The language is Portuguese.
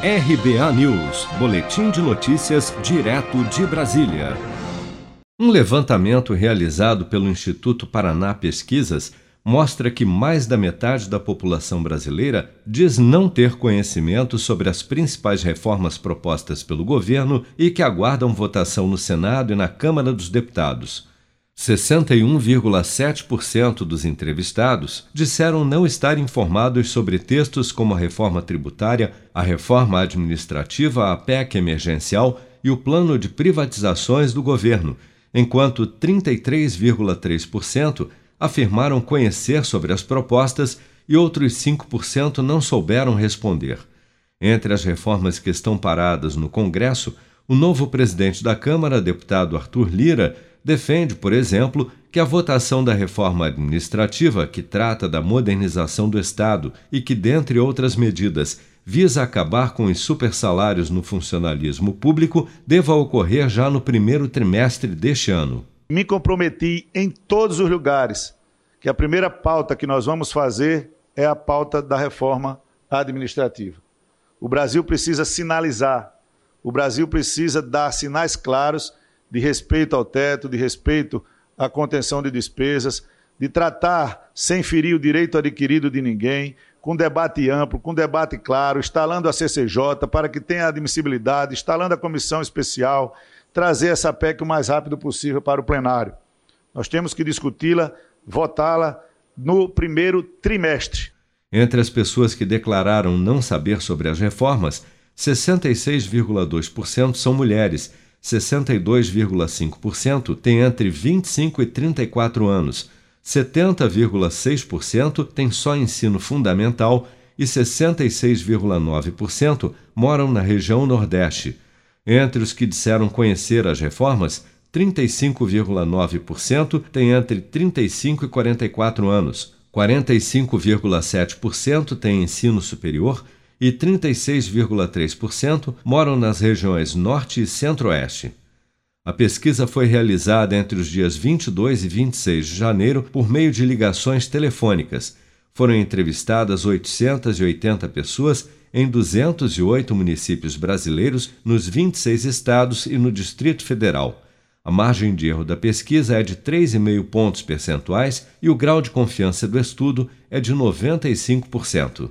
RBA News, Boletim de Notícias, direto de Brasília. Um levantamento realizado pelo Instituto Paraná Pesquisas mostra que mais da metade da população brasileira diz não ter conhecimento sobre as principais reformas propostas pelo governo e que aguardam votação no Senado e na Câmara dos Deputados. 61,7% dos entrevistados disseram não estar informados sobre textos como a reforma tributária, a reforma administrativa, a PEC emergencial e o plano de privatizações do governo, enquanto 33,3% afirmaram conhecer sobre as propostas e outros 5% não souberam responder. Entre as reformas que estão paradas no Congresso, o novo presidente da Câmara, deputado Arthur Lira, defende, por exemplo, que a votação da reforma administrativa, que trata da modernização do Estado e que, dentre outras medidas, visa acabar com os supersalários no funcionalismo público, deva ocorrer já no primeiro trimestre deste ano. Me comprometi em todos os lugares que a primeira pauta que nós vamos fazer é a pauta da reforma administrativa. O Brasil precisa sinalizar, o Brasil precisa dar sinais claros de respeito ao teto, de respeito à contenção de despesas, de tratar sem ferir o direito adquirido de ninguém, com debate amplo, com debate claro, instalando a CCJ para que tenha admissibilidade, instalando a comissão especial, trazer essa PEC o mais rápido possível para o plenário. Nós temos que discuti-la, votá-la no primeiro trimestre. Entre as pessoas que declararam não saber sobre as reformas, 66,2% são mulheres 62,5% têm entre 25 e 34 anos, 70,6% têm só ensino fundamental e 66,9% moram na região Nordeste. Entre os que disseram conhecer as reformas, 35,9% têm entre 35 e 44 anos, 45,7% têm ensino superior e 36,3% moram nas regiões Norte e Centro-Oeste. A pesquisa foi realizada entre os dias 22 e 26 de janeiro por meio de ligações telefônicas. Foram entrevistadas 880 pessoas em 208 municípios brasileiros, nos 26 estados e no Distrito Federal. A margem de erro da pesquisa é de 3,5 pontos percentuais e o grau de confiança do estudo é de 95%.